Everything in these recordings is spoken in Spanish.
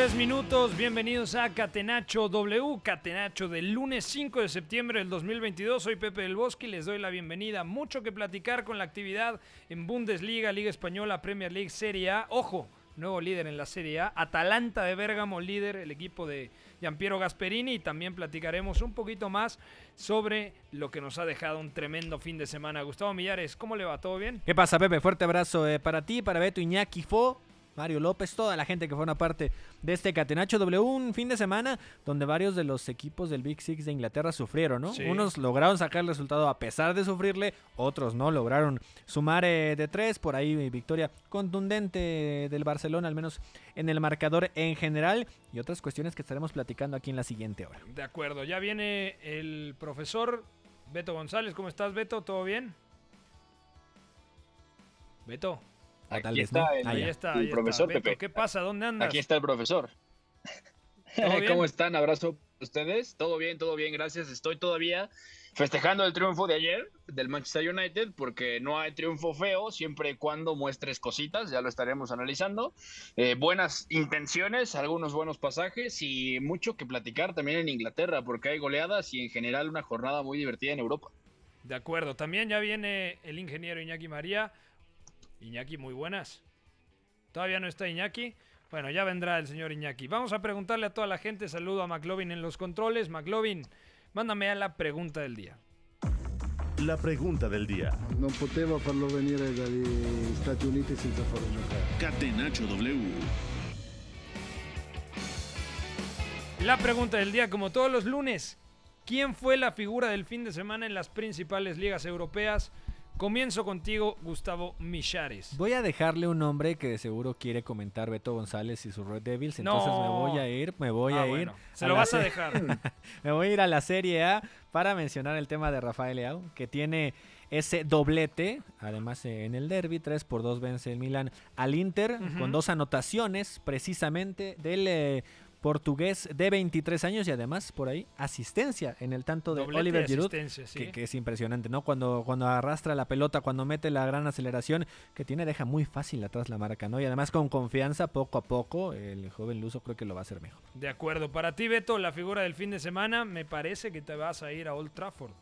Tres minutos. Bienvenidos a Catenacho W, Catenacho del lunes 5 de septiembre del 2022. Soy Pepe del Bosque y les doy la bienvenida. Mucho que platicar con la actividad en Bundesliga, Liga Española, Premier League, Serie A. Ojo, nuevo líder en la Serie A. Atalanta de Bérgamo, líder, el equipo de Giampiero Gasperini. Y también platicaremos un poquito más sobre lo que nos ha dejado un tremendo fin de semana. Gustavo Millares, ¿cómo le va? ¿Todo bien? ¿Qué pasa, Pepe? Fuerte abrazo eh, para ti, para Beto Iñaki Fo, Mario López, toda la gente que forma parte de este Catenacho W. Un fin de semana donde varios de los equipos del Big Six de Inglaterra sufrieron, ¿no? Sí. Unos lograron sacar el resultado a pesar de sufrirle, otros no lograron sumar eh, de tres. Por ahí eh, victoria contundente del Barcelona, al menos en el marcador en general. Y otras cuestiones que estaremos platicando aquí en la siguiente hora. De acuerdo, ya viene el profesor Beto González. ¿Cómo estás, Beto? ¿Todo bien? Beto, Aquí tal vez está no. el- Ah, ahí está. el ahí profesor, Pepe. ¿Qué pasa? ¿Dónde andas? Aquí está el profesor. ¿Cómo están? Abrazo para ustedes. Todo bien, todo bien, gracias. Estoy todavía festejando el triunfo de ayer del Manchester United porque no hay triunfo feo siempre y cuando muestres cositas, ya lo estaremos analizando. Eh, buenas intenciones, algunos buenos pasajes y mucho que platicar también en Inglaterra porque hay goleadas y en general una jornada muy divertida en Europa. De acuerdo, también ya viene el ingeniero Iñaki María. Iñaki, muy buenas. Todavía no está Iñaki. Bueno, ya vendrá el señor Iñaki. Vamos a preguntarle a toda la gente. Saludo a McLovin en los controles. McLovin, mándame a la pregunta del día. La pregunta del día. Non poteva farlo venire dagli Stati Uniti senza farlo giocare. W. La pregunta del día, como todos los lunes. ¿Quién fue la figura del fin de semana en las principales ligas europeas? Comienzo contigo, Gustavo Michares. Voy a dejarle un nombre que de seguro quiere comentar Beto González y sus Red Devils. Entonces No. me voy a ir, me voy Ah, a ir. bueno, se a lo vas a se- dejar. Me voy a ir a la Serie A para mencionar el tema de Rafael Leao, que tiene ese doblete, además en el derby, 3 por 2 vence el Milan al Inter, con dos anotaciones precisamente del eh, portugués de 23 años y además por ahí asistencia en el tanto de Doblete Oliver Giroud. sí. Que, que es impresionante, ¿no? Cuando, cuando arrastra la pelota, cuando mete la gran aceleración que tiene, deja muy fácil atrás la marca, ¿no? Y además con confianza, poco a poco, el joven luso creo que lo va a hacer mejor. De acuerdo. Para ti, Beto, la figura del fin de semana, me parece que te vas a ir a Old Trafford.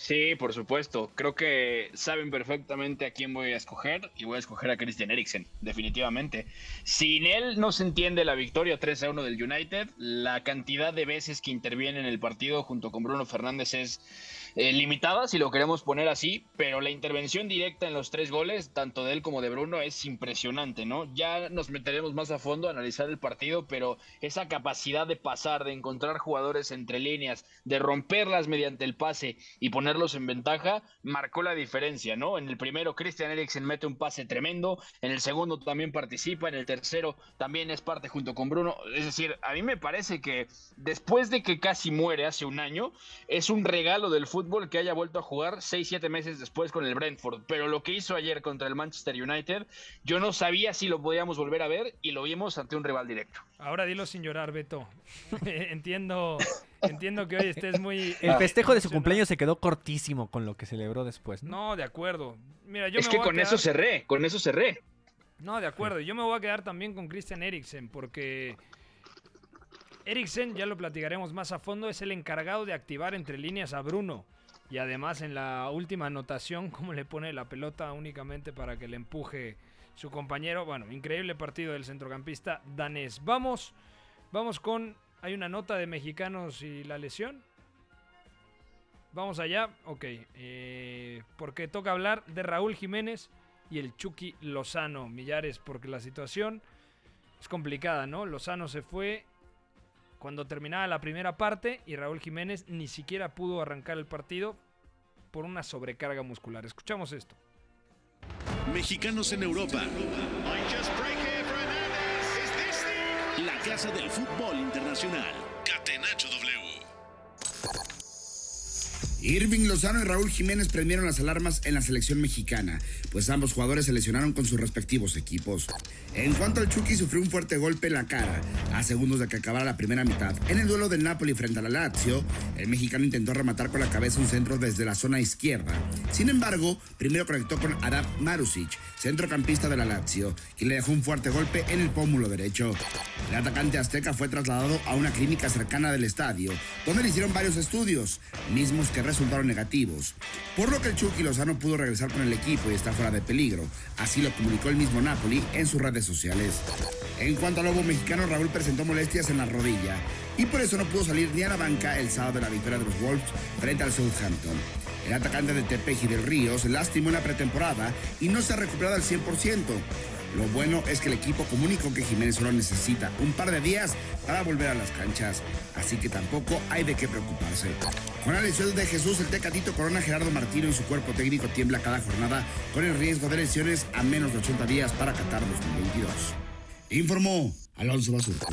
Sí, por supuesto. Creo que saben perfectamente a quién voy a escoger y voy a escoger a Christian Eriksen, definitivamente. Sin él no se entiende la victoria 3 a 1 del United. La cantidad de veces que interviene en el partido junto con Bruno Fernández es eh, limitada, si lo queremos poner así, pero la intervención directa en los tres goles, tanto de él como de Bruno, es impresionante, ¿no? Ya nos meteremos más a fondo a analizar el partido, pero esa capacidad de pasar, de encontrar jugadores entre líneas, de romperlas mediante el pase y ponerlos en ventaja, marcó la diferencia, ¿no? En el primero, Christian Eriksen mete un pase tremendo, en el segundo también participa, en el tercero también es parte junto con Bruno. Es decir, a mí me parece que después de que casi muere hace un año, es un regalo del fútbol que haya vuelto a jugar 6-7 meses después con el Brentford. Pero lo que hizo ayer contra el Manchester United, yo no sabía si lo podíamos volver a ver y lo vimos ante un rival directo. Ahora dilo sin llorar, Beto. entiendo, entiendo que hoy estés muy. El festejo de su cumpleaños se quedó cortísimo con lo que celebró después, ¿no? No, de acuerdo. Mira, yo es me que voy a con eso cerré, con eso cerré. No, de acuerdo. Yo me voy a quedar también con Christian Eriksen porque Eriksen, ya lo platicaremos más a fondo, es el encargado de activar entre líneas a Bruno. Y además en la última anotación, como le pone la pelota únicamente para que le empuje su compañero. Bueno, increíble partido del centrocampista danés. Vamos, vamos con... Hay una nota de mexicanos y la lesión. Vamos allá, ok. eh, porque toca hablar de Raúl Jiménez y el Chucky Lozano, Millares, porque la situación es complicada, ¿no? Lozano se fue cuando terminaba la primera parte y Raúl Jiménez ni siquiera pudo arrancar el partido por una sobrecarga muscular. Escuchamos esto. Mexicanos en Europa. La casa del fútbol internacional. Catenacho W. Irving Lozano y Raúl Jiménez prendieron las alarmas en la selección mexicana, pues ambos jugadores se lesionaron con sus respectivos equipos. En cuanto al Chucky, sufrió un fuerte golpe en la cara a segundos de que acabara la primera mitad. En el duelo del Napoli frente a la Lazio, el mexicano intentó rematar con la cabeza un centro desde la zona izquierda. Sin embargo, primero conectó con Adap Marusic, centrocampista de la Lazio, y le dejó un fuerte golpe en el pómulo derecho. El atacante azteca fue trasladado a una clínica cercana del estadio, donde le hicieron varios estudios, mismos que resultaron negativos, por lo que el Chucky Lozano pudo regresar con el equipo y está fuera de peligro. Así lo comunicó el mismo Napoli en sus redes sociales. En cuanto al lobo mexicano, Raúl presentó molestias en la rodilla y por eso no pudo salir ni a la banca el sábado de la victoria de los Wolves frente al Southampton. El atacante de Tepeji del Río se lastimó en la pretemporada y no se ha recuperado al 100%. Lo bueno es que el equipo comunicó que Jiménez solo necesita un par de días para volver a las canchas, así que tampoco hay de qué preocuparse. Con la lesión de Jesús, el Tecatito Corona Gerardo Martino y su cuerpo técnico tiembla cada jornada con el riesgo de lesiones a menos de 80 días para Qatar 2022. Informó Alonso Basurto.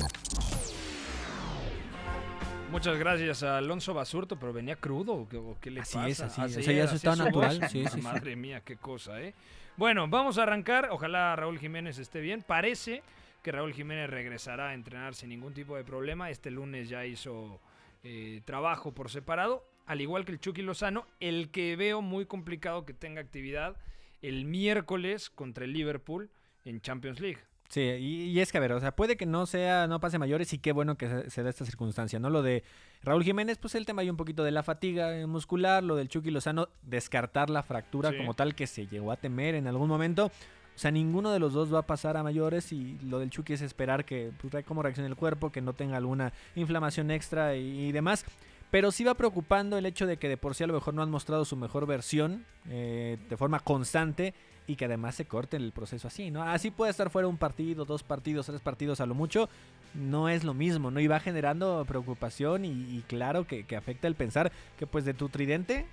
Muchas gracias a Alonso Basurto, pero venía crudo. ¿O qué, le Así pasa? es, así es. Así O sea, ya era, su así estado es su natural, sí, sí. Madre mía, qué cosa, ¿eh? Bueno, vamos a arrancar. Ojalá Raúl Jiménez esté bien. Parece que Raúl Jiménez regresará a entrenar sin ningún tipo de problema. Este lunes ya hizo eh, trabajo por separado, al igual que el Chucky Lozano, el que veo muy complicado que tenga actividad el miércoles contra el Liverpool en Champions League. Sí, y, es que a ver, o sea, puede que no sea, no pase mayores y qué bueno que se da esta circunstancia, ¿no? Lo de Raúl Jiménez, pues el tema hay un poquito de la fatiga muscular, lo del Chucky Lozano, descartar la fractura Sí. como tal que se llegó a temer en algún momento. O sea, ninguno de los dos va a pasar a mayores y lo del Chucky es esperar que, pues, cómo reaccione el cuerpo, que no tenga alguna inflamación extra y, y demás. Pero sí va preocupando el hecho de que de por sí a lo mejor no han mostrado su mejor versión eh, de forma constante y que además se corte el proceso así, ¿no? Así puede estar fuera un partido, dos partidos, tres partidos a lo mucho. No es lo mismo, ¿no? Y va generando preocupación y, y claro que, que afecta el pensar que pues de tu tridente,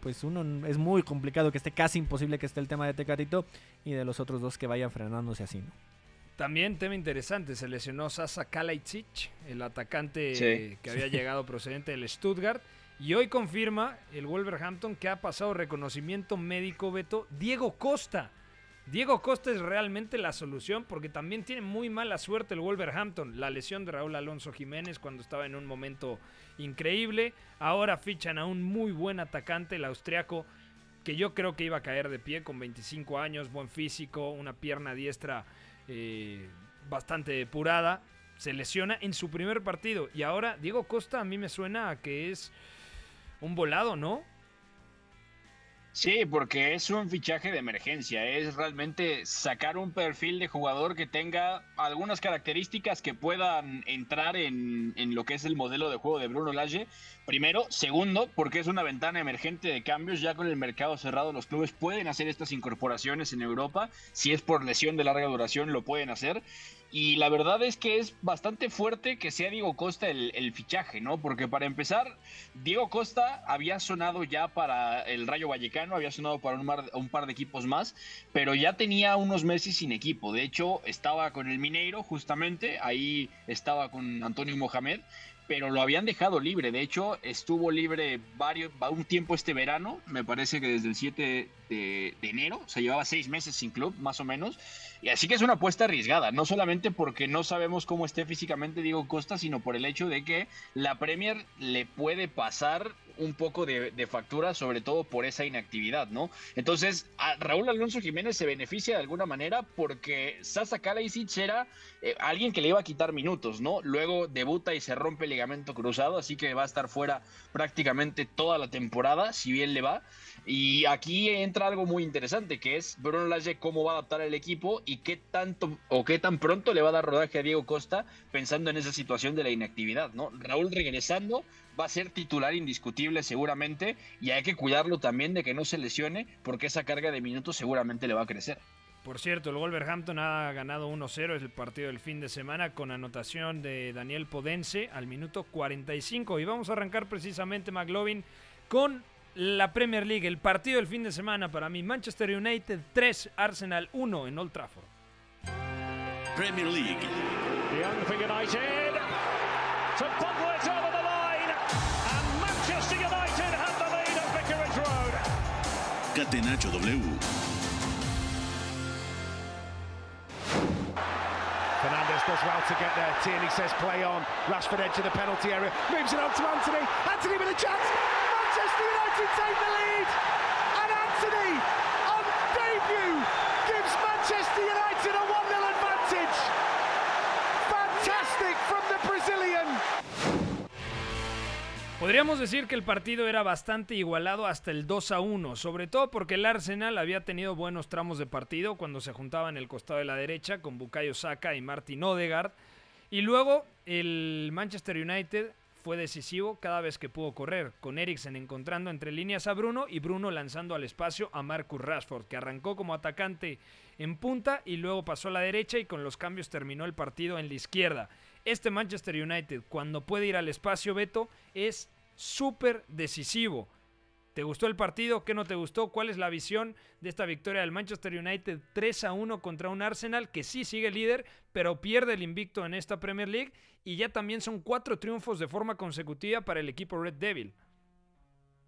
pues uno es muy complicado que esté casi imposible que esté el tema de Tecatito y de los otros dos que vayan frenándose así, ¿no? También tema interesante, se lesionó Sasa Kalajdzic, el atacante Sí. que había llegado procedente del Stuttgart. Y hoy confirma el Wolverhampton que ha pasado reconocimiento médico, Beto, Diego Costa. Diego Costa es realmente la solución porque también tiene muy mala suerte el Wolverhampton. La lesión de Raúl Alonso Jiménez cuando estaba en un momento increíble. Ahora fichan a un muy buen atacante, el austriaco, que yo creo que iba a caer de pie con 25 años, buen físico, una pierna diestra eh, bastante depurada. Se lesiona en su primer partido. Y ahora Diego Costa a mí me suena a que es un volado, ¿no? Sí, porque es un fichaje de emergencia, es realmente sacar un perfil de jugador que tenga algunas características que puedan entrar en, en lo que es el modelo de juego de Bruno Lage. Primero, segundo, porque es una ventana emergente de cambios, ya con el mercado cerrado los clubes pueden hacer estas incorporaciones en Europa, si es por lesión de larga duración lo pueden hacer. Y la verdad es que es bastante fuerte que sea Diego Costa el, fichaje, ¿no? Porque para empezar, Diego Costa había sonado ya para el Rayo Vallecano, había sonado para un, un par de equipos más, pero ya tenía unos meses sin equipo. De hecho, estaba con el Mineiro, justamente, ahí estaba con Antonio Mohamed, pero lo habían dejado libre. De hecho, estuvo libre varios, va- un tiempo este verano, me parece que desde el 7 de, enero, o sea, llevaba seis meses sin club, más o menos. Y así que es una apuesta arriesgada, no solamente porque no sabemos cómo esté físicamente Diego Costa, sino por el hecho de que la Premier le puede pasar un poco de, factura, sobre todo por esa inactividad, ¿no? Entonces, Raúl Alonso Jiménez se beneficia de alguna manera porque Sasa Kalajdzic era eh, alguien que le iba a quitar minutos, ¿no? Luego debuta y se rompe el ligamento cruzado, así que va a estar fuera prácticamente toda la temporada, si bien le va. Y aquí entra algo muy interesante, que es Bruno Lage cómo va a adaptar el equipo y qué tanto o qué tan pronto le va a dar rodaje a Diego Costa pensando en esa situación de la inactividad, ¿no? Raúl regresando va a ser titular indiscutible seguramente y hay que cuidarlo también de que no se lesione porque esa carga de minutos seguramente le va a crecer. Por cierto, el Wolverhampton ha ganado 1-0, es el partido del fin de semana con anotación de Daniel Podense al minuto 45 y vamos a arrancar precisamente McLovin con la Premier League, el partido del fin de semana para mí, Manchester United 3, Arsenal 1 en Old Trafford. Premier League. Catenacho W. Fernandez does well to get there. Tierney says play on. Rashford edge of the penalty area. Moves it on to Anthony. Anthony with a chance. Manchester United take the lead. And Anthony, on debut, gives Manchester United Podríamos decir que el partido era bastante igualado hasta el 2 a 1, sobre todo porque el Arsenal había tenido buenos tramos de partido cuando se juntaban el costado de la derecha con Bukayo Saka y Martin Odegaard. Y luego el Manchester United fue decisivo cada vez que pudo correr, con Eriksen encontrando entre líneas a Bruno y Bruno lanzando al espacio a Marcus Rashford, que arrancó como atacante en punta y luego pasó a la derecha y con los cambios terminó el partido en la izquierda. Este Manchester United, cuando puede ir al espacio, Beto, es súper decisivo. ¿Te gustó el partido? ¿Qué no te gustó? ¿Cuál es la visión de esta victoria del Manchester United 3 a 1 contra un Arsenal que sí sigue líder, pero pierde el invicto en esta Premier League? Y ya también son cuatro triunfos de forma consecutiva para el equipo Red Devil.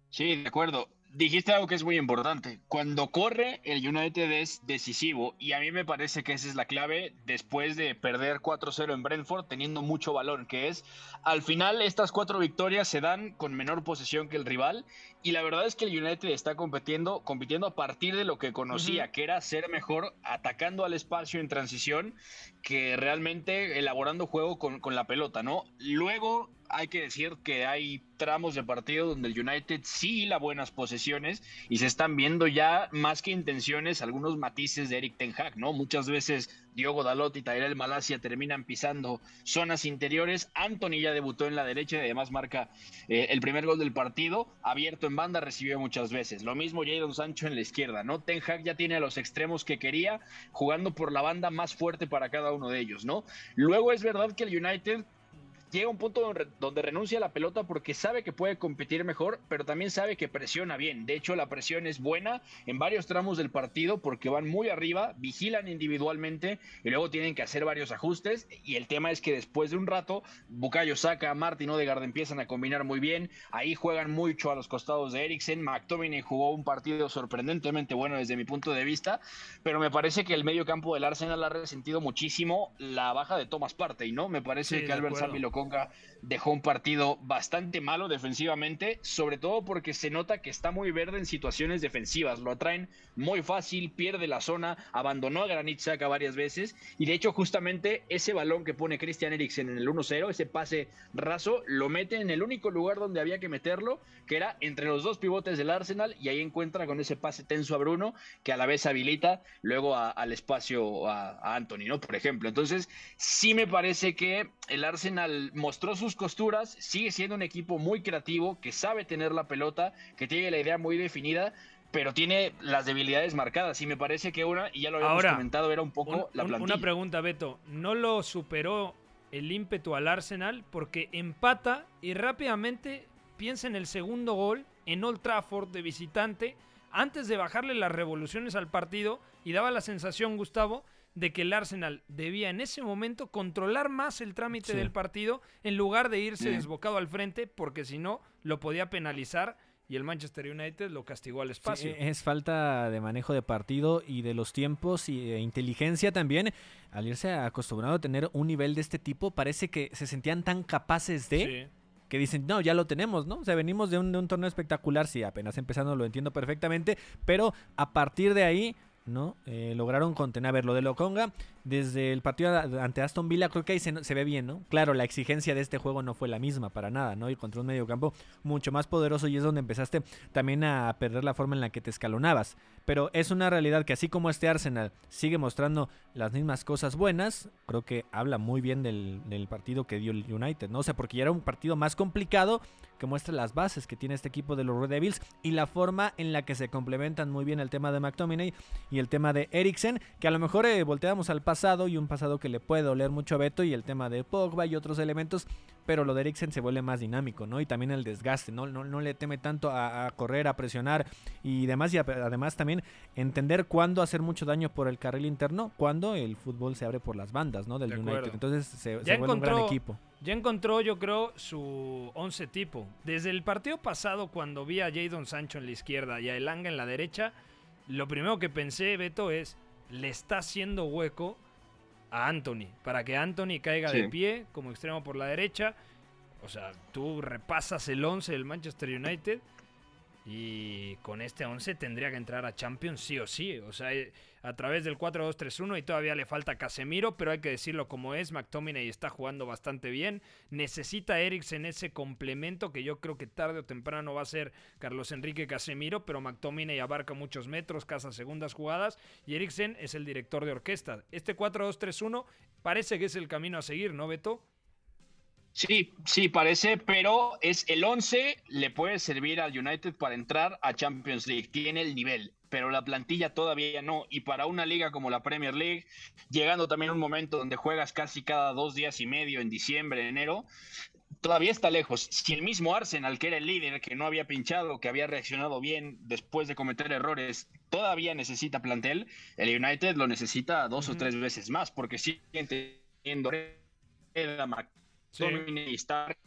Sí, de acuerdo dijiste algo que es muy importante. Cuando corre, el United es decisivo y a mí me parece que esa es la clave después de perder 4-0 en Brentford teniendo mucho balón, que es al final estas cuatro victorias se dan con menor posesión que el rival y la verdad es que el United está compitiendo, compitiendo a partir de lo que conocía, que era ser mejor atacando al espacio en transición que realmente elaborando juego con, con la pelota, ¿no? Luego hay que decir que hay tramos de partido donde el United sí la buenas posesiones y se están viendo ya más que intenciones algunos matices de Eric Ten Hag, ¿no? Muchas veces Diogo Dalot y Tyrell Malasia terminan pisando zonas interiores. Anthony ya debutó en la derecha y además marca eh, el primer gol del partido. Abierto en banda recibió muchas veces. Lo mismo Jadon Sancho en la izquierda, ¿no? Ten Hag ya tiene a los extremos que quería, jugando por la banda más fuerte para cada uno de ellos, ¿no? Luego es verdad que el United llega un punto donde, renuncia a la pelota porque sabe que puede competir mejor, pero también sabe que presiona bien. De hecho, la presión es buena en varios tramos del partido porque van muy arriba, vigilan individualmente y luego tienen que hacer varios ajustes. Y el tema es que después de un rato, Bucayo saca, Martin Odegaard empiezan a combinar muy bien. Ahí juegan mucho a los costados de Eriksen. McTominay jugó un partido sorprendentemente bueno desde mi punto de vista, pero me parece que el medio campo del Arsenal ha resentido muchísimo la baja de Thomas Partey, ¿no? Me parece que Albert Zambi lo dejó un partido bastante malo defensivamente, sobre todo porque se nota que está muy verde en situaciones defensivas, lo atraen muy fácil, pierde la zona, abandonó a Granit Xhaka varias veces y de hecho justamente ese balón que pone Christian Eriksen en el 1-0, ese pase raso, lo mete en el único lugar donde había que meterlo, que era entre los dos pivotes del Arsenal y ahí encuentra con ese pase tenso a Bruno que a la vez habilita luego al espacio a, a Anthony, ¿no? Por ejemplo, entonces sí me parece que el Arsenal mostró sus costuras, sigue siendo un equipo muy creativo, que sabe tener la pelota, que tiene la idea muy definida, pero tiene las debilidades marcadas. Y me parece que una, y ya lo habíamos comentado, era un poco la plantilla. Una pregunta, Beto. ¿No lo superó el ímpetu al Arsenal? Porque empata y rápidamente piensa en el segundo gol en Old Trafford de visitante, antes de bajarle las revoluciones al partido, y daba la sensación, Gustavo, de que el Arsenal debía en ese momento controlar más el trámite del partido en lugar de irse desbocado al frente, porque si no, lo podía penalizar y el Manchester United lo castigó al espacio. es falta de manejo de partido y de los tiempos y de inteligencia también. Al irse acostumbrado a tener un nivel de este tipo, parece que se sentían tan capaces de que dicen, no, ya lo tenemos, ¿no? O sea, venimos de un, de un torneo espectacular, sí, apenas empezando lo entiendo perfectamente, pero a partir de ahí ¿no? Eh, lograron contener. A ver, lo de Loconga, desde el partido ante Aston Villa, creo que ahí se, se, ve bien, ¿no? Claro, la exigencia de este juego no fue la misma para nada, ¿no? Y contra un mediocampo mucho más poderoso y es donde empezaste también a perder la forma en la que te escalonabas. Pero es una realidad que así como este Arsenal sigue mostrando las mismas cosas buenas, creo que habla muy bien del, del partido que dio el United, ¿no? O sea, porque ya era un partido más complicado que muestra las bases que tiene este equipo de los Red Devils y la forma en la que se complementan muy bien el tema de McTominay y el tema de Eriksen, que a lo mejor eh, volteamos al pasado y un pasado que le puede doler mucho a Beto y el tema de Pogba y otros elementos, pero lo de Eriksen se vuelve más dinámico, ¿no? Y también el desgaste, ¿no? No, no le teme tanto a, a, correr, a presionar y demás, y a, además también entender cuándo hacer mucho daño por el carril interno, cuando el fútbol se abre por las bandas, ¿no? Del De United. Entonces se, vuelve un gran equipo. Ya encontró, yo creo, su 11 tipo. Desde el partido pasado, cuando vi a Jadon Sancho en la izquierda y a Elanga en la derecha, lo primero que pensé, Beto, es, le está haciendo hueco a Anthony, para que Anthony caiga Sí. de pie como extremo por la derecha. O sea, tú repasas el 11 del Manchester United y con este 11 tendría que entrar a Champions sí o sí. O sea, a través del 4-2-3-1 y todavía le falta Casemiro, pero hay que decirlo como es. McTominay está jugando bastante bien. Necesita Eriksen ese complemento que yo creo que tarde o temprano va a ser Carlos Enrique Casemiro, pero McTominay abarca muchos metros, caza segundas jugadas y Eriksen es el director de orquesta. Este 4-2-3-1 parece que es el camino a seguir, ¿no, Beto? Sí, sí, parece, pero es el 11 le puede servir al United para entrar a Champions League. Tiene el nivel, pero la plantilla todavía no. Y para una liga como la Premier League, llegando también a un momento donde juegas casi cada dos días y medio en diciembre, enero, todavía está lejos. Si el mismo Arsenal, que era el líder, que no había pinchado, que había reaccionado bien después de cometer errores, todavía necesita plantel, el United lo necesita dos o tres veces más, porque siguen teniendo Stark,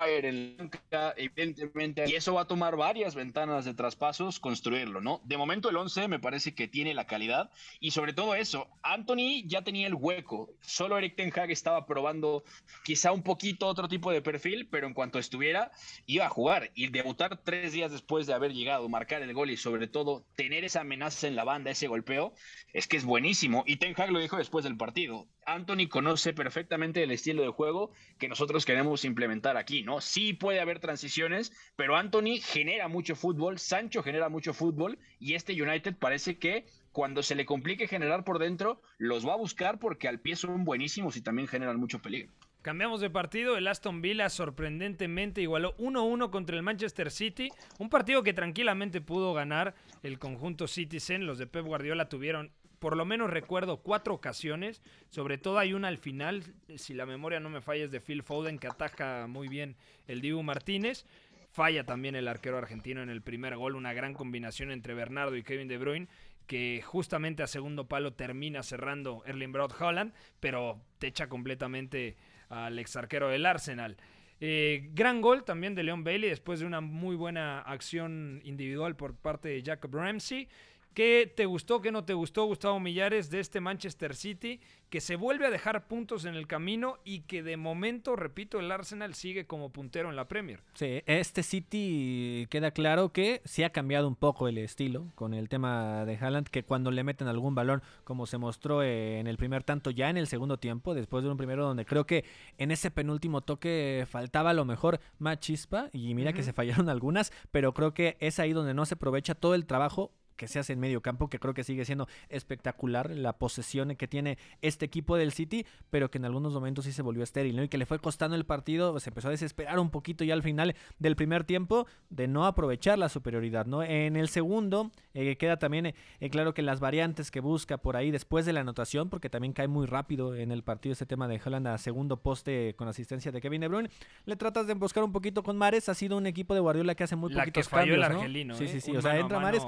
en evidentemente, y eso va a tomar varias ventanas de traspasos construirlo, ¿no? De momento el 11 me parece que tiene la calidad y sobre todo eso, Anthony ya tenía el hueco, solo Eric Ten Hag estaba probando quizá un poquito otro tipo de perfil, pero en cuanto estuviera iba a jugar y debutar tres días después de haber llegado, marcar el gol y sobre todo tener esa amenaza en la banda, ese golpeo, es que es buenísimo y Ten Hag lo dijo después del partido. Anthony conoce perfectamente el estilo de juego que nosotros queremos implementar aquí, ¿no? Sí puede haber transiciones, pero Anthony genera mucho fútbol, Sancho genera mucho fútbol y este United parece que cuando se le complique generar por dentro, los va a buscar porque al pie son buenísimos y también generan mucho peligro. Cambiamos de partido, el Aston Villa sorprendentemente igualó 1-1 contra el Manchester City, un partido que tranquilamente pudo ganar el conjunto Citizen, los de Pep Guardiola tuvieron por lo menos recuerdo cuatro ocasiones, sobre todo hay una al final, si la memoria no me falla es de Phil Foden que ataca muy bien el Dibu Martínez, falla también el arquero argentino en el primer gol, una gran combinación entre Bernardo y Kevin De Bruyne que justamente a segundo palo termina cerrando Erling Braut Holland, pero te echa completamente al ex arquero del Arsenal. Eh, gran gol también de Leon Bailey después de una muy buena acción individual por parte de Jacob Ramsey. ¿Qué te gustó, qué no te gustó, Gustavo Millares, de este Manchester City que se vuelve a dejar puntos en el camino y que de momento, repito, el Arsenal sigue como puntero en la Premier? Sí, este City queda claro que sí ha cambiado un poco el estilo con el tema de Haaland, que cuando le meten algún balón, como se mostró en el primer tanto, ya en el segundo tiempo, después de un primero donde creo que en ese penúltimo toque faltaba a lo mejor más chispa, y mira que se fallaron algunas, pero creo que es ahí donde no se aprovecha todo el trabajo que se hace en medio campo, que creo que sigue siendo espectacular la posesión que tiene este equipo del City, pero que en algunos momentos sí se volvió estéril, ¿no? Y que le fue costando el partido, se empezó a desesperar un poquito ya al final del primer tiempo de no aprovechar la superioridad, ¿no? En el segundo eh, queda también eh, claro que las variantes que busca por ahí después de la anotación, porque también cae muy rápido en el partido este tema de Holland a segundo poste con asistencia de Kevin De Bruyne, le tratas de buscar un poquito con Mares, ha sido un equipo de Guardiola que hace muy La que poquitos falló el cambios, ¿no? argelino. Sí, ¿eh? sí, sí, Un o sea, entra mano. Mares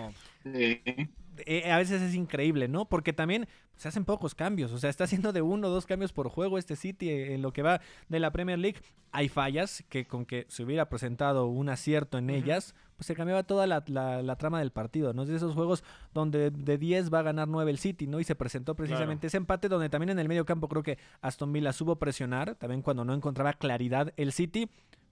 eh, a veces es increíble, ¿no? Porque también se hacen pocos cambios. O sea, está haciendo de uno o dos cambios por juego este City en lo que va de la Premier League. Hay fallas que con que se hubiera presentado un acierto en ellas, pues se cambiaba toda la, la- la trama del partido, ¿no? Es de esos juegos donde de 10 va a ganar 9 el City, ¿no? Y se presentó precisamente ese empate donde también en el medio campo creo que Aston Villa supo presionar, también cuando no encontraba claridad el City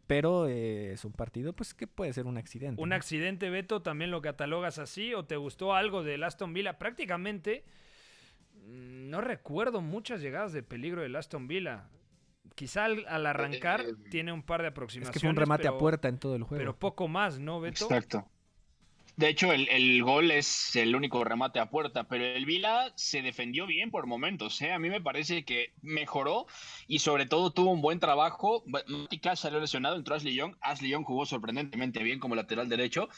pero eh, es un partido pues que puede ser un accidente. Un ¿no? accidente, Beto, también lo catalogas así o te gustó algo del Aston Villa. Prácticamente mm, no recuerdo muchas llegadas de peligro del Aston Villa. Quizá al, al arrancar Eh, tiene un par de Es aproximaciones. que fue un remate pero, a puerta en todo el juego. Pero poco más, ¿no, Beto? Exacto. De hecho, el, el gol es el único remate a puerta, pero el Vila se defendió bien por momentos. ¿eh? A mí me parece que mejoró y sobre todo tuvo un buen trabajo. Cash salió lesionado, entró Ashley Young. Ashley Young jugó sorprendentemente bien como lateral derecho,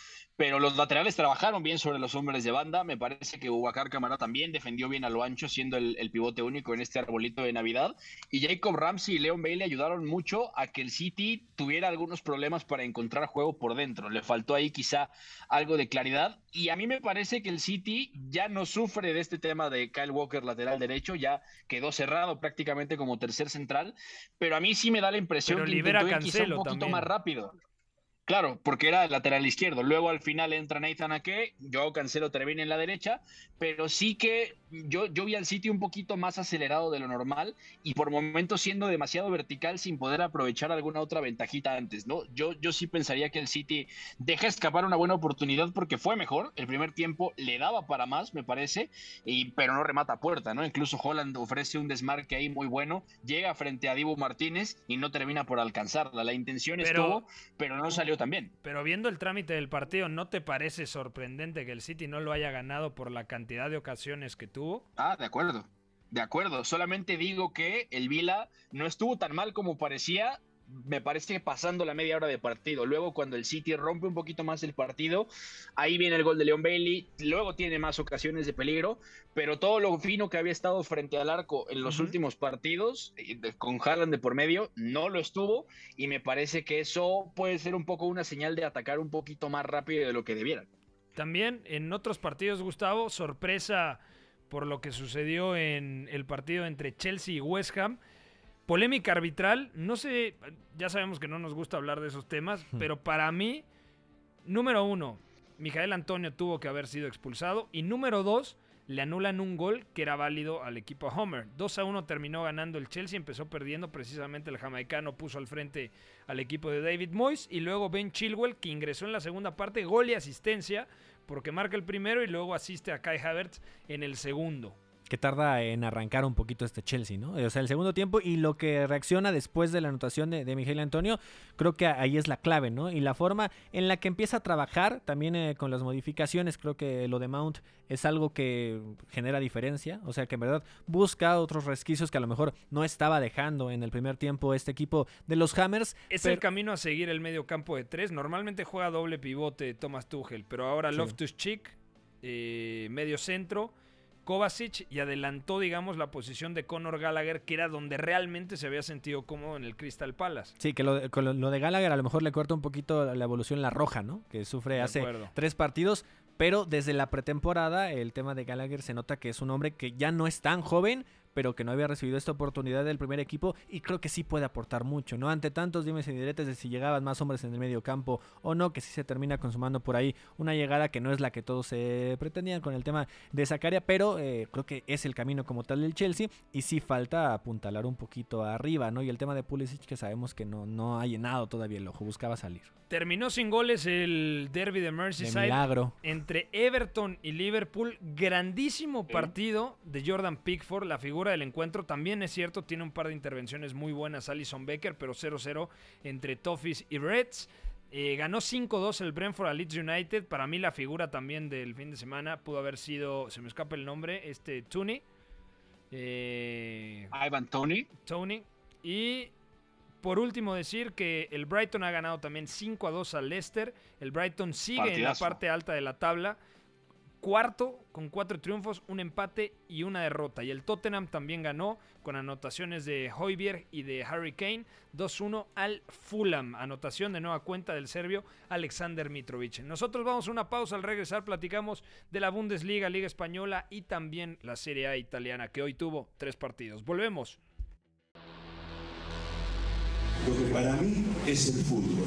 pero los laterales trabajaron bien sobre los hombres de banda. Me parece que Ubacar Camara también defendió bien a lo ancho, siendo el, el pivote único en este arbolito de Navidad. Y Jacob Ramsey y Leon Bailey ayudaron mucho a que el City tuviera algunos problemas para encontrar juego por dentro. Le faltó ahí quizá algo de claridad. Y a mí me parece que el City ya no sufre de este tema de Kyle Walker lateral derecho, ya quedó cerrado prácticamente como tercer central, pero a mí sí me da la impresión Pero que libera intentó ir quizá un poquito también. más rápido. Claro, porque era el lateral izquierdo. Luego al final entra Nathan Ake, yo Cancelo termina en la derecha, pero sí que yo, yo vi al City un poquito más acelerado de lo normal y por momentos siendo demasiado vertical sin poder aprovechar alguna otra ventajita antes, ¿no? Yo, yo sí pensaría que el City deja escapar una buena oportunidad porque fue mejor. El primer tiempo le daba para más, me parece, y, pero no remata a puerta, ¿no? Incluso Holland ofrece un desmarque ahí muy bueno, llega frente a Dibu Martínez y no termina por alcanzarla. La intención Pero- estuvo, pero no salió tan bien. Pero viendo el trámite del partido, ¿no te parece sorprendente que el City no lo haya ganado por la cantidad de ocasiones que tuvo? Ah, de acuerdo. De acuerdo. Solamente digo que el Vila no estuvo tan mal como parecía. Me parece que pasando la media hora de partido. Luego, cuando el City rompe un poquito más el partido, ahí viene el gol de Leon Bailey. Luego tiene más ocasiones de peligro. Pero todo lo fino que había estado frente al arco en los últimos partidos, eh, con Haaland de por medio, no lo estuvo. Y me parece que eso puede ser un poco una señal de atacar un poquito más rápido de lo que debieran. También en otros partidos, Gustavo, sorpresa por lo que sucedió en el partido entre Chelsea y West Ham. Polémica arbitral, no sé, ya sabemos que no nos gusta hablar de esos temas, pero para mí, número uno, Mijael Antonio tuvo que haber sido expulsado y número dos, le anulan un gol que era válido al equipo Homer. 2 a 1 terminó ganando el Chelsea, empezó perdiendo precisamente el jamaicano, puso al frente al equipo de David Moyes y luego Ben Chilwell que ingresó en la segunda parte, gol y asistencia, porque marca el primero y luego asiste a Kai Havertz en el segundo. Que tarda en arrancar un poquito este Chelsea, ¿no? O sea, el segundo tiempo y lo que reacciona después de la anotación de, de Miguel Antonio, creo que ahí es la clave, ¿no? Y la forma en la que empieza a trabajar, también eh, con las modificaciones, creo que lo de Mount es algo que genera diferencia, o sea, que en verdad busca otros resquicios que a lo mejor no estaba dejando en el primer tiempo este equipo de los Hammers. Es pero- el camino a seguir el medio campo de tres. Normalmente juega doble pivote Thomas Tuchel, pero ahora Sí. Loftus Cheek, eh, medio centro, Kovacic y adelantó, digamos, la posición de Conor Gallagher, que era donde realmente se había sentido cómodo en el Crystal Palace. Sí, que lo, lo, lo de Gallagher a lo mejor le corta un poquito la evolución la roja, ¿no? Que sufre De hace acuerdo. tres partidos, pero desde la pretemporada el tema de Gallagher se nota que es un hombre que ya no es tan joven, pero que no había recibido esta oportunidad del primer equipo y creo que sí puede aportar mucho, ¿no? Ante tantos dimes y diretes de si llegaban más hombres en el medio campo o no, que sí se termina consumando por ahí una llegada que no es la que todos se pretendían con el tema de Zacaria, pero eh, creo que es el camino como tal del Chelsea y sí falta apuntalar un poquito arriba, ¿no? Y el tema de Pulisic que sabemos que no, no ha llenado todavía el ojo, buscaba salir. Terminó sin goles el derby de De Merseyside. milagro. entre Everton y Liverpool. Grandísimo partido de Jordan Pickford, la figura del encuentro. También es cierto, tiene un par de intervenciones muy buenas Alison Becker, pero 0-0 entre Toffees y Reds. Eh, ganó 5-2 el Brentford a Leeds United. Para mí la figura también del fin de semana pudo haber sido, se me escapa el nombre, este Tooney. Eh, Ivan Tony. Tony. Y por último decir que el Brighton ha ganado también 5 a 2 al Leicester. El Brighton sigue en la parte alta de la tabla. Cuarto con cuatro triunfos, un empate y una derrota. Y el Tottenham también ganó con anotaciones de Hoiberg y de Harry Kane. 2-1 al Fulham. Anotación de nueva cuenta del serbio Alexander Mitrovic. Nosotros vamos a una pausa. Al regresar platicamos de la Bundesliga, Liga Española y también la Serie A italiana que hoy tuvo tres partidos. Volvemos. Lo que para mí es el fútbol.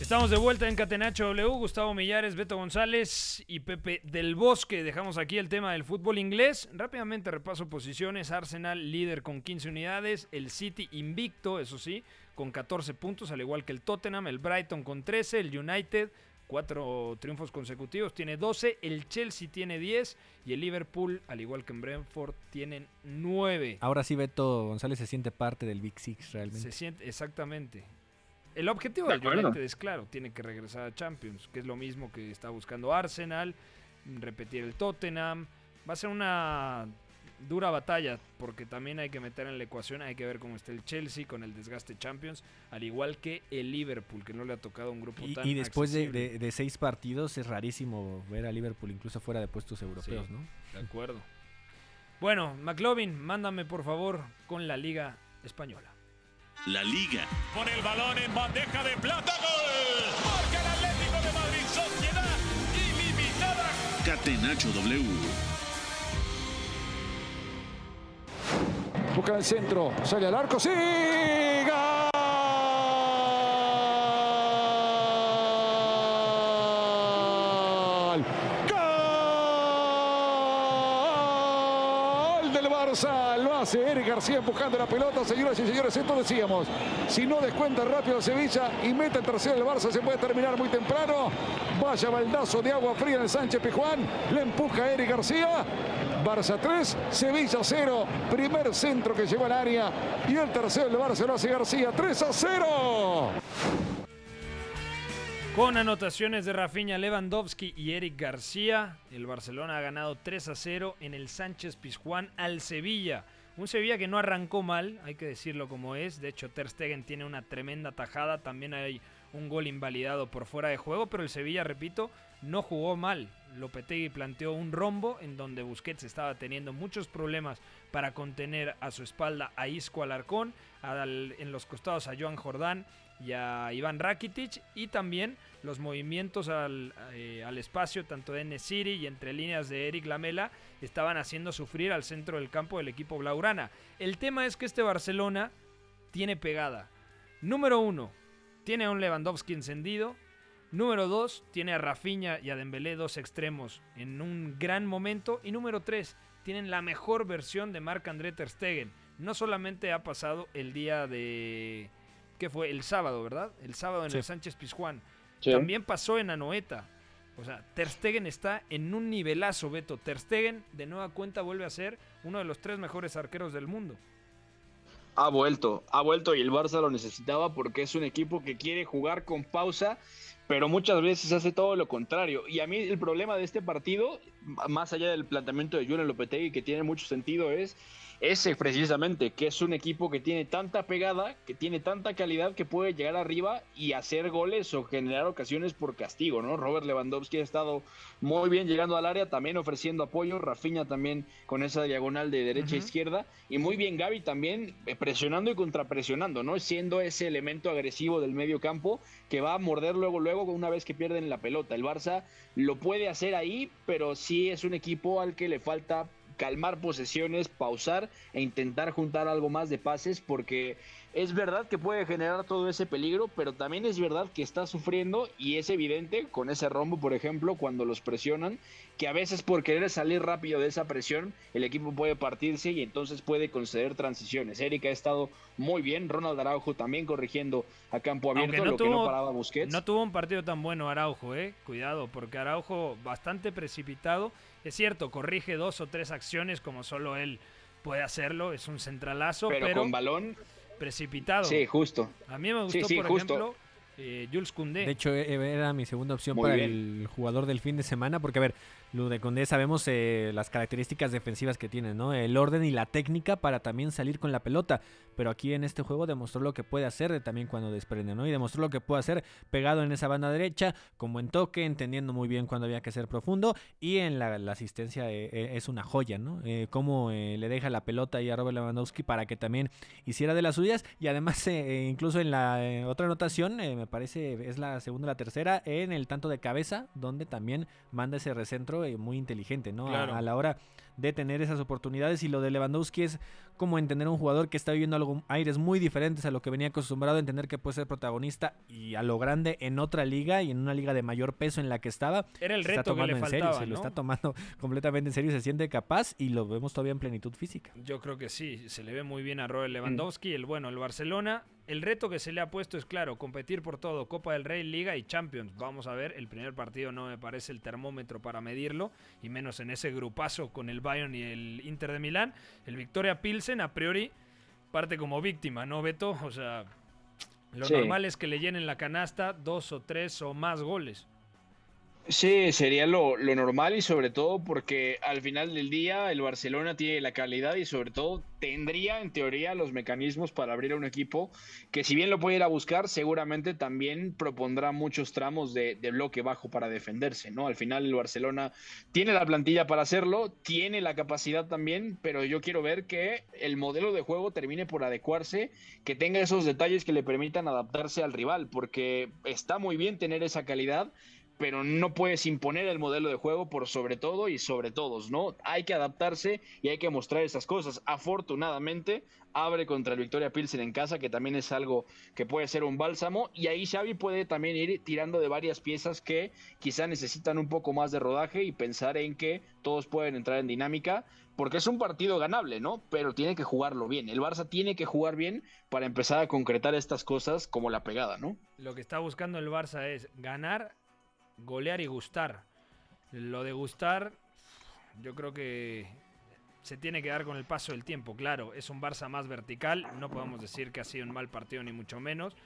Estamos de vuelta en Catenacho W, Gustavo Millares, Beto González y Pepe del Bosque. Dejamos aquí el tema del fútbol inglés. Rápidamente repaso posiciones. Arsenal líder con 15 unidades, el City invicto, eso sí, con 14 puntos, al igual que el Tottenham, el Brighton con 13, el United cuatro triunfos consecutivos, tiene 12, el Chelsea tiene 10 y el Liverpool, al igual que en Brentford, tienen 9. Ahora sí Beto González se siente parte del Big Six realmente. Se siente, exactamente. El objetivo del United es claro, tiene que regresar a Champions, que es lo mismo que está buscando Arsenal, repetir el Tottenham. Va a ser una dura batalla, porque también hay que meter en la ecuación, hay que ver cómo está el Chelsea con el desgaste Champions, al igual que el Liverpool, que no le ha tocado un grupo y, tan Y después de, de, seis partidos es rarísimo ver a Liverpool incluso fuera de puestos europeos, ¿no? De acuerdo. Bueno, McLovin, mándame por favor con la Liga Española. La Liga. Con el balón en bandeja de plata, gol. Marca el Atlético de Madrid, sociedad ilimitada. Catenacho W. Busca el centro, sale al arco, sí, gol. Lo hace Eric García empujando la pelota, señoras y señores, esto decíamos, si no descuenta rápido Sevilla y mete el tercero el Barça, se puede terminar muy temprano. Vaya baldazo de agua fría en el Sánchez Pijuán, le empuja Eric García, Barça 3, Sevilla 0. Primer centro que lleva al área. Y el tercero del Barça lo hace García. 3 a 0. Con anotaciones de Rafinha Lewandowski y Eric García, el Barcelona ha ganado 3 a 0 en el Sánchez Pizjuán al Sevilla. Un Sevilla que no arrancó mal, hay que decirlo como es. De hecho, Ter Stegen tiene una tremenda tajada. También hay un gol invalidado por fuera de juego, pero el Sevilla, repito, no jugó mal. Lopetegui planteó un rombo en donde Busquets estaba teniendo muchos problemas para contener a su espalda a Isco Alarcón, en los costados a Joan Jordán y a Iván Rakitic y también los movimientos al, eh, al espacio tanto de Nesiri y entre líneas de Eric Lamela estaban haciendo sufrir al centro del campo del equipo Blaurana. El tema es que este Barcelona tiene pegada. Número uno, tiene a un Lewandowski encendido. Número 2, tiene a Rafinha y a Dembélé, dos extremos, en un gran momento. Y número 3, tienen la mejor versión de Marc-André Ter Stegen. No solamente ha pasado el día de... ¿Qué fue? El sábado, ¿verdad? El sábado en el Sánchez Pizjuán. También pasó en Anoeta. O sea, Ter Stegen está en un nivelazo, Beto. Ter Stegen, de nueva cuenta, vuelve a ser uno de los tres mejores arqueros del mundo ha vuelto, ha vuelto y el Barça lo necesitaba porque es un equipo que quiere jugar con pausa, pero muchas veces hace todo lo contrario. Y a mí el problema de este partido, más allá del planteamiento de Julian Lopetegui, que tiene mucho sentido, es ese precisamente, que es un equipo que tiene tanta pegada, que tiene tanta calidad que puede llegar arriba y hacer goles o generar ocasiones por castigo, ¿no? Robert Lewandowski ha estado muy bien llegando al área, también ofreciendo apoyo, Rafinha también con esa diagonal de derecha a izquierda y muy bien Gaby también eh, presionando y contrapresionando, ¿no? Siendo ese elemento agresivo del medio campo que va a morder luego luego una vez que pierden la pelota. El Barça lo puede hacer ahí, pero sí es un equipo al que le falta calmar posesiones, pausar e intentar juntar algo más de pases porque es verdad que puede generar todo ese peligro, pero también es verdad que está sufriendo y es evidente con ese rombo, por ejemplo, cuando los presionan, que a veces por querer salir rápido de esa presión, el equipo puede partirse y entonces puede conceder transiciones. Erika ha estado muy bien, Ronald Araujo también corrigiendo a campo abierto, lo que no paraba Busquets. No tuvo un partido tan bueno Araujo, eh, cuidado, porque Araujo bastante precipitado es cierto, corrige dos o tres acciones como solo él puede hacerlo, es un centralazo, pero, con balón precipitado. Sí, justo. A mí me gustó, por ejemplo, eh, Jules Koundé. De hecho, e-, era mi segunda opción para el jugador del fin de semana, porque a ver, lo de Condé sabemos eh, las características defensivas que tiene, ¿no? El orden y la técnica para también salir con la pelota. Pero aquí en este juego demostró lo que puede hacer también cuando desprende, ¿no? Y demostró lo que puede hacer pegado en esa banda derecha, como en toque, entendiendo muy bien cuando había que ser profundo. Y en la, asistencia eh, es una joya, ¿no? Eh, cómo le deja la pelota ahí a Robert Lewandowski para que también hiciera de las suyas. Y además, incluso en la otra anotación, me parece es la segunda o la tercera en el tanto de cabeza, donde también manda ese recentro eh, muy inteligente, ¿no? A-. A, la hora de tener esas oportunidades. Y lo de Lewandowski es como entender a un jugador que está viviendo algo, aires muy diferentes a lo que venía acostumbrado, entender que puede ser protagonista y a lo grande en otra liga y en una liga de mayor peso en la que estaba. Era el se está reto que le en serio, faltaba, se lo está tomando completamente en serio, se siente capaz y lo vemos todavía en plenitud física. Yo creo que sí, se le ve muy bien a Robert Lewandowski. El bueno, el Barcelona. El reto que se le ha puesto es claro, competir por todo, Copa del Rey, Liga y Champions. Vamos a ver, el primer partido no me parece el termómetro para medirlo, y menos en ese grupazo con el Bayern y el Inter de Milán. El Victoria Pilsen, a priori, parte como víctima, ¿no, Beto? O sea, lo Sí. normal es que le llenen la canasta dos o tres o más goles. Sí, sería lo, lo normal y sobre todo porque al final del día el Barcelona tiene la calidad y sobre todo tendría en teoría los mecanismos para abrir a un equipo que si bien lo puede ir a buscar, seguramente también propondrá muchos tramos de, de bloque bajo para defenderse, ¿no? Al final el Barcelona tiene la plantilla para hacerlo, tiene la capacidad también, pero yo quiero ver que el modelo de juego termine por adecuarse, que tenga esos detalles que le permitan adaptarse al rival, porque está muy bien tener esa calidad, pero no puedes imponer el modelo de juego por sobre todo y sobre todos, ¿no? Hay que adaptarse y hay que mostrar esas cosas. Afortunadamente, abre contra el Victoria Pilsen en casa, que también es algo que puede ser un bálsamo, y ahí Xavi puede también ir tirando de varias piezas que quizá necesitan un poco más de rodaje y pensar en que todos pueden entrar en dinámica, porque es un partido ganable, ¿no? Pero tiene que jugarlo bien. El Barça tiene que jugar bien para empezar a concretar estas cosas como la pegada, ¿no? Lo que está buscando el Barça es ganar, golear y gustar. Lo de gustar, yo creo que se tiene que dar con el paso del tiempo. Claro, es un Barça más vertical. No podemos decir que ha sido un mal partido, ni mucho menos.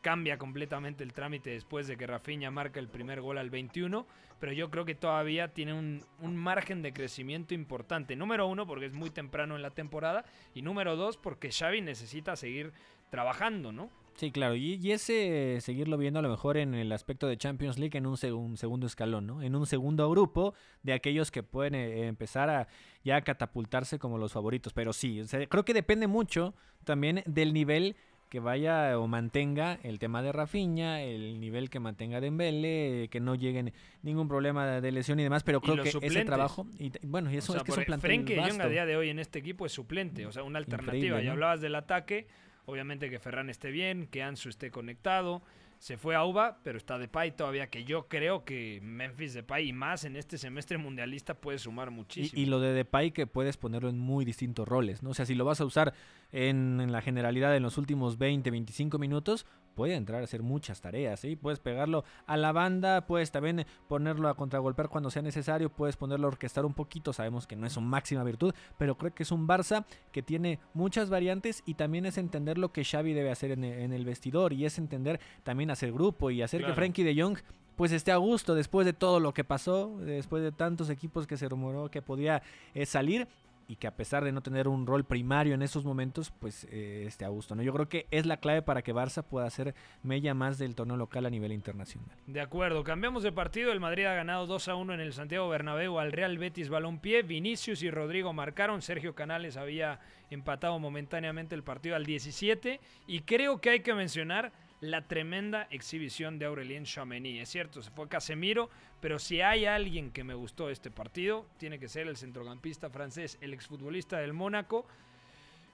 Cambia completamente el trámite después de que Rafinha marca el primer gol al 21. Pero yo creo que todavía tiene un, un margen de crecimiento importante. Número uno, porque es muy temprano en la temporada. Y número dos, porque Xavi necesita seguir trabajando, ¿no? Sí, claro, y, y ese seguirlo viendo a lo mejor en el aspecto de Champions League en un, seg- un segundo escalón, ¿no? En un segundo grupo de aquellos que pueden eh, empezar a ya catapultarse como los favoritos. Pero sí, o sea, creo que depende mucho también del nivel que vaya o mantenga el tema de Rafinha, el nivel que mantenga Dembele, que no lleguen ningún problema de lesión y demás, pero creo que ese trabajo y bueno, y eso O sea, es que es un plantel Frenkie a día de hoy en este equipo es suplente, o sea, una alternativa. Y ¿no? hablabas del ataque, obviamente que Ferran esté bien, que Ansu esté conectado. Se fue a Uba, pero está Depay todavía, que yo creo que Memphis Depay y más en este semestre mundialista puede sumar muchísimo. y lo de Depay que puedes ponerlo en muy distintos roles, ¿no? O sea, si lo vas a usar en, en la generalidad en los últimos 20, 25 minutos, puede entrar a hacer muchas tareas, ¿sí? Puedes pegarlo a la banda, puedes también ponerlo a contragolpear cuando sea necesario, puedes ponerlo a orquestar un poquito, sabemos que no es su máxima virtud, pero creo que es un Barça que tiene muchas variantes y también es entender lo que Xavi debe hacer en el, vestidor y es entender también hacer grupo y hacer Claro. que Frankie de Jong pues esté a gusto después de todo lo que pasó, después de tantos equipos que se rumoró que podía eh, salir y que a pesar de no tener un rol primario en esos momentos, pues eh, esté a gusto. ¿no? Yo creo que es la clave para que Barça pueda hacer mella más del torneo local a nivel internacional. De acuerdo, cambiamos de partido. El Madrid ha ganado 2 a 1 en el Santiago Bernabéu al Real Betis Balompié. Vinicius y Rodrigo marcaron. Sergio Canales había empatado momentáneamente el partido al 17. Y creo que hay que mencionar la tremenda exhibición de Aurelien Chouameni. Es cierto, se fue Casemiro, pero si hay alguien que me gustó este partido, tiene que ser el centrocampista francés, el exfutbolista del Mónaco,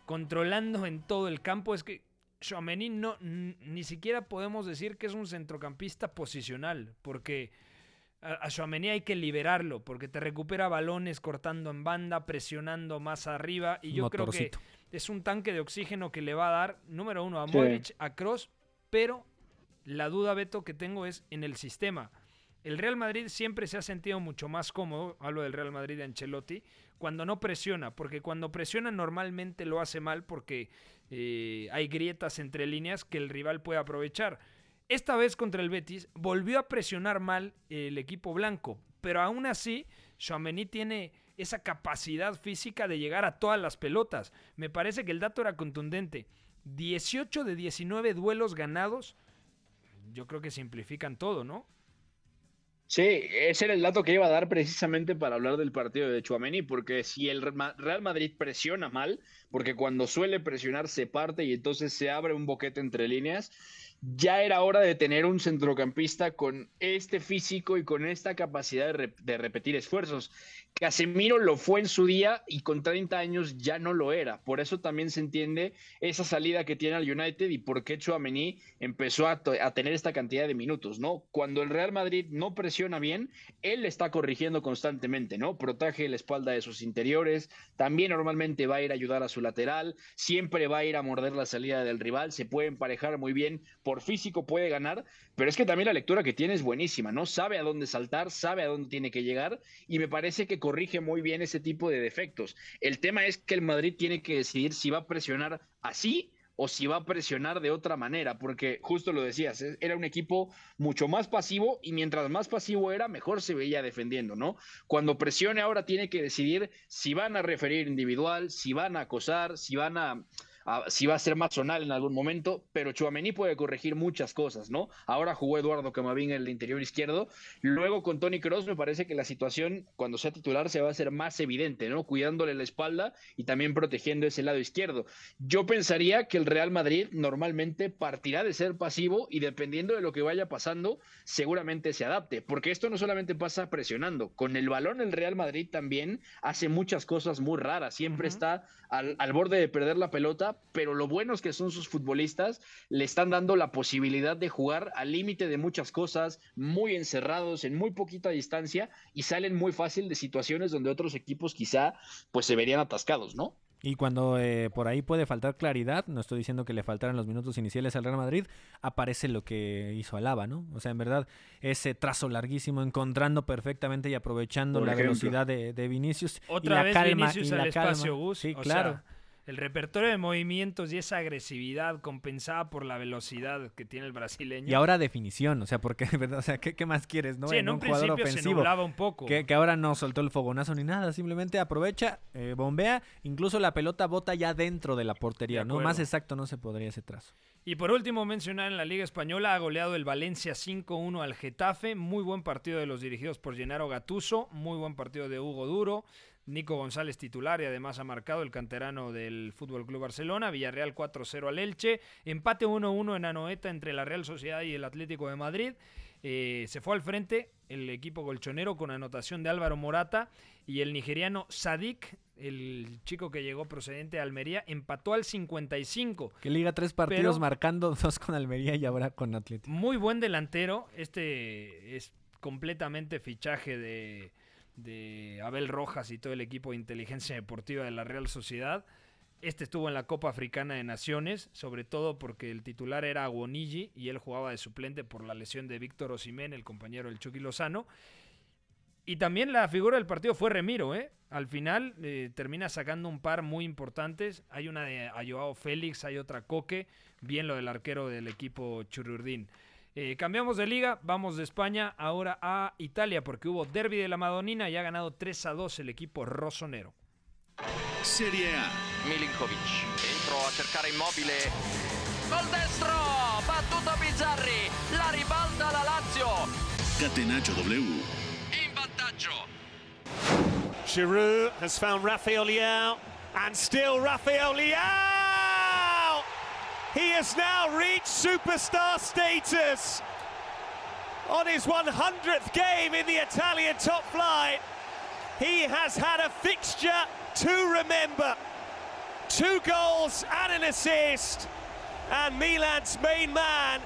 controlando en todo el campo. Es que Chouameni no, ni siquiera podemos decir que es un centrocampista posicional, porque a, Tchouaméni hay que liberarlo, porque te recupera balones cortando en banda, presionando más arriba, y yo Motorcito. creo que es un tanque de oxígeno que le va a dar, número uno, a Sí. Modric, a Cross, pero la duda, Beto, que tengo es en el sistema. El Real Madrid siempre se ha sentido mucho más cómodo, hablo del Real Madrid de Ancelotti, cuando no presiona, porque cuando presiona normalmente lo hace mal porque eh, hay grietas entre líneas que el rival puede aprovechar. Esta vez contra el Betis volvió a presionar mal el equipo blanco, pero aún así Chouameni tiene esa capacidad física de llegar a todas las pelotas. Me parece que el dato era contundente. 18 de 19 duelos ganados, yo creo que simplifican todo, ¿no? Sí, ese era el dato que iba a dar precisamente para hablar del partido de Chuamení, porque si el Re- Real Madrid presiona mal, porque cuando suele presionar se parte y entonces se abre un boquete entre líneas, ya era hora de tener un centrocampista con este físico y con esta capacidad de, de repetir esfuerzos. Casemiro lo fue en su día y con 30 años ya no lo era. Por eso también se entiende esa salida que tiene al United y por qué Chouameni empezó a, tener esta cantidad de minutos, ¿no? Cuando el Real Madrid no presiona bien, él está corrigiendo constantemente, ¿no? Protege la espalda de sus interiores, también normalmente va a ir a ayudar a su lateral, siempre va a ir a morder la salida del rival, se puede emparejar muy bien, por físico puede ganar, pero es que también la lectura que tiene es buenísima, ¿no? Sabe a dónde saltar, sabe a dónde tiene que llegar y me parece que corrige muy bien ese tipo de defectos. El tema es que el Madrid tiene que decidir si va a presionar así o si va a presionar de otra manera, porque justo lo decías, es- era un equipo mucho más pasivo y mientras más pasivo era, mejor se veía defendiendo, ¿no? Cuando presione ahora tiene que decidir si van a referir individual, si van a acosar, si van a, a- si va a ser más zonal en algún momento, pero Chuamení puede corregir muchas cosas, ¿no? Ahora jugó Eduardo Camavinga en el interior izquierdo, luego con Tony Cross me parece que la situación cuando sea titular se va a hacer más evidente, ¿no? Cuidándole la espalda y también protegiendo ese lado izquierdo. Yo pensaría que el Real Madrid normalmente partirá de ser pasivo y dependiendo de lo que vaya pasando, seguramente se adapte, porque esto no solamente pasa presionando, con el balón el Real Madrid también hace muchas cosas muy raras, siempre está al, al borde de perder la pelota, pero lo buenos que son sus futbolistas le están dando la posibilidad de jugar al límite de muchas cosas, muy encerrados, en muy poquita distancia y salen muy fácil de situaciones donde otros equipos quizá pues se verían atascados, ¿no? Y cuando eh, por ahí puede faltar claridad, no estoy diciendo que le faltaran los minutos iniciales al Real Madrid, aparece lo que hizo Alaba, ¿no? O sea, en verdad, ese trazo larguísimo, encontrando perfectamente y aprovechando Por la ejemplo. velocidad de, de Vinicius. y Otra la vez calma, Vinicius y al la calma. espacio. Sí, o claro. sea, el repertorio de movimientos y esa agresividad compensada por la velocidad que tiene el brasileño. Y ahora definición, o sea, porque, ¿verdad? O sea, ¿qué, qué más quieres, no? Sí, en un jugador se ofensivo. un poco. Que, que ahora no soltó el fogonazo ni nada, simplemente aprovecha, eh, bombea, incluso la pelota bota ya dentro de la portería, De ¿no? Más exacto no se podría ese trazo. Y por último, mencionar en la Liga Española ha goleado el Valencia 5-1 al Getafe. Muy buen partido de los dirigidos por Gennaro Gattuso. Muy buen partido de Hugo Duro. Nico González titular y además ha marcado el canterano del Fútbol Club Barcelona. Villarreal 4-0 al Elche. Empate 1-1 en Anoeta entre la Real Sociedad y el Atlético de Madrid. Eh, se fue al frente el equipo golchonero con anotación de Álvaro Morata y el nigeriano Sadik, el chico que llegó procedente de Almería, empató al 55. Que liga tres partidos Pero- marcando dos con Almería y ahora con Atlético. Muy buen delantero. Este es completamente fichaje de, de Abel Rojas y todo el equipo de inteligencia deportiva de la Real Sociedad. Este estuvo en la Copa Africana de Naciones, sobre todo porque el titular era Aguonigi y él jugaba de suplente por la lesión de Víctor Osimén, el compañero del Chucky Lozano. Y también la figura del partido fue Remiro, ¿eh? Al final eh, termina sacando un par muy importantes. Hay una de a Joao Félix, hay otra Coque. Bien lo del arquero del equipo Chururdín. Eh, cambiamos de liga, vamos de España ahora a Italia porque hubo derby de la Madonina y ha ganado 3 a 2 el equipo rossonero. Serie A. Milinkovic dentro a cercare immobile col destro battuto Bizzarri la ribalta la Lazio Catenaccio W. in vantaggio Giroud has found Rafael Leao, and still Rafael Leao! He has now reached superstar status on his 100th game in the Italian top flight. He has had a fixture to remember. Two goals and an assist, and Milan's main man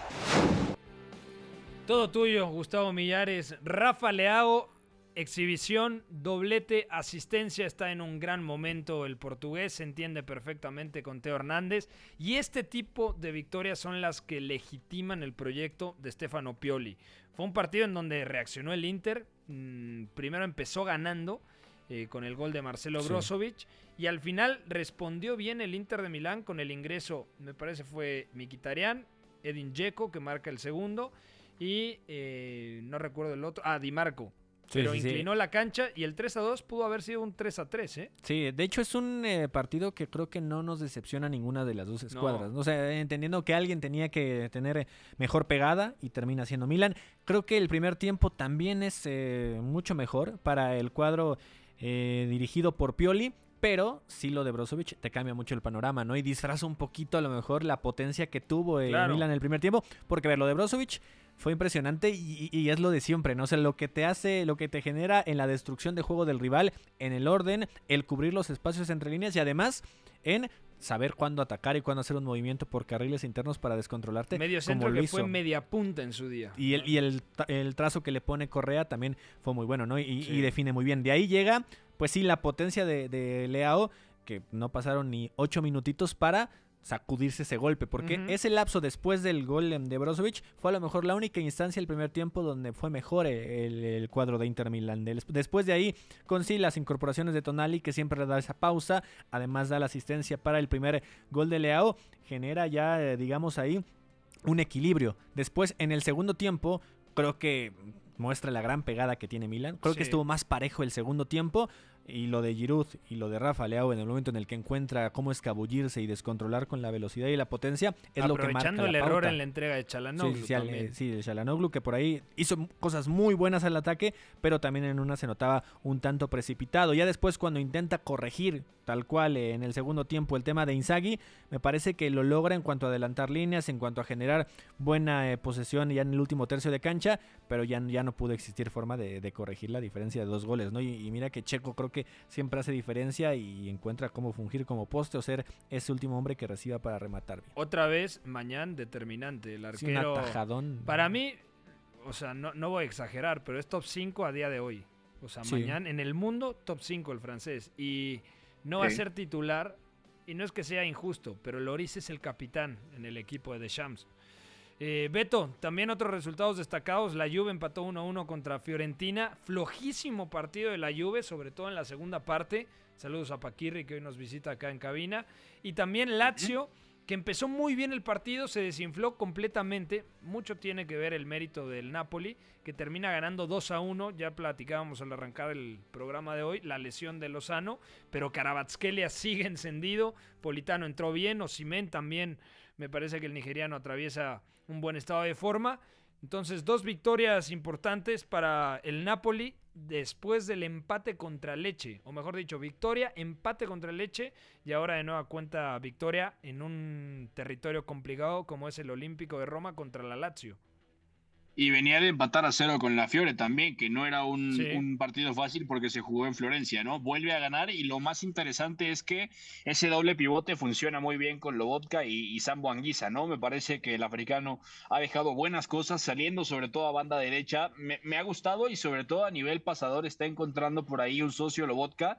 Todo tuyo, Gustavo Millares. Rafa Leao, exhibición, doblete, asistencia. Está en un gran momento el portugués. Se entiende perfectamente con Teo Hernández. Y este tipo de victorias son las que legitiman el proyecto de Stefano Pioli. Fue un partido en donde reaccionó el Inter. Mm, primero empezó ganando. eh, con el gol de Marcelo Sí. Brozovic y al final respondió bien el Inter de Milán con el ingreso, me parece fue Mkhitaryan, Edin Dzeko que marca el segundo y eh, no recuerdo el otro, ah, Di Marco. Sí, pero sí, sí. inclinó la cancha y el 3 a 2 pudo haber sido un 3 a 3, ¿eh? Sí, de hecho es un eh, partido que creo que no nos decepciona ninguna de las dos escuadras. No. O sea, entendiendo que alguien tenía que tener eh, mejor pegada y termina siendo Milan. Creo que el primer tiempo también es eh, mucho mejor para el cuadro eh, dirigido por Pioli. Pero sí lo de Brozovic te cambia mucho el panorama, ¿no? Y disfraza un poquito a lo mejor la potencia que tuvo el Claro. Milan en el primer tiempo. Porque ver, lo de Brozovic fue impresionante y, y es lo de siempre, ¿no? O sea, lo que te hace, lo que te genera en la destrucción de juego del rival, en el orden, el cubrir los espacios entre líneas y además en saber cuándo atacar y cuándo hacer un movimiento por carriles internos para descontrolarte. Medio como centro lo que fue media punta en su día. Y el, y el, el trazo que le pone Correa también fue muy bueno, ¿no? Y, y define muy bien. De ahí llega, pues sí, la potencia de, de Leao, que no pasaron ni ocho minutitos para sacudirse ese golpe, porque ese lapso después del gol em, de Brozovic fue a lo mejor la única instancia del primer tiempo donde fue mejor eh, el, el cuadro de Inter Milan. Del- Después de ahí, con sí las incorporaciones de Tonali, que siempre le da esa pausa, además da la asistencia para el primer gol de Leao, genera ya, eh, digamos ahí, un equilibrio. Después, en el segundo tiempo, creo que muestra la gran pegada que tiene Milan. Creo que estuvo más parejo el segundo tiempo. Y lo de Giroud y lo de Rafa Leao en el momento en el que encuentra cómo escabullirse y descontrolar con la velocidad y la potencia es lo que marca Aprovechando el error pauta. en la entrega de Chalanoglu Sí, sí, al- de Chalanoglu, que por ahí hizo cosas muy buenas al ataque, pero también en una se notaba un tanto precipitado. Ya después, cuando intenta corregir tal cual eh, en el segundo tiempo el tema de Inzaghi, me parece que lo logra en cuanto a adelantar líneas, en cuanto a generar buena eh, posesión ya en el último tercio de cancha, pero ya, ya no pudo existir forma de, de corregir la diferencia de dos goles, ¿no? Y, y mira que Checo creo que siempre hace diferencia y encuentra cómo fungir como poste o ser ese último hombre que reciba para rematar bien. Otra vez, mañana determinante. El Sí, arquero. Para mí, o sea, no, no voy a exagerar, pero es top 5 a día de hoy. O sea, Sí. mañana en el mundo, top 5 el francés. Y no va a ser titular. Y no es que sea injusto, pero Loris es el capitán en el equipo de Deschamps. Eh, Beto, también otros resultados destacados. La Juve empató 1-1 contra Fiorentina. Flojísimo partido de la Juve, sobre todo en la segunda parte. Saludos a Paquirri que hoy nos visita acá en cabina. Y también Lazio, que empezó muy bien el partido, se desinfló completamente. Mucho tiene que ver el mérito del Napoli, que termina ganando 2 a 1. Ya platicábamos al arrancar el programa de hoy, la lesión de Lozano, pero Karabatskelia sigue encendido. Politano entró bien, Osimen también. Me parece que el nigeriano atraviesa un buen estado de forma. Entonces, dos victorias importantes para el Napoli después del empate contra Leche. O mejor dicho, victoria, empate contra Leche y ahora de nueva cuenta victoria en un territorio complicado como es el Olímpico de Roma contra la Lazio. Y venía de empatar a cero con la Fiore también, que no era un, Sí. un partido fácil porque se jugó en Florencia, ¿no? Vuelve a ganar y lo más interesante es que ese doble pivote funciona muy bien con Lobotka y, y Sambo Anguisa, ¿no? Me parece que el africano ha dejado buenas cosas saliendo sobre todo a banda derecha. Me, me ha gustado y sobre todo a nivel pasador está encontrando por ahí un socio Lobotka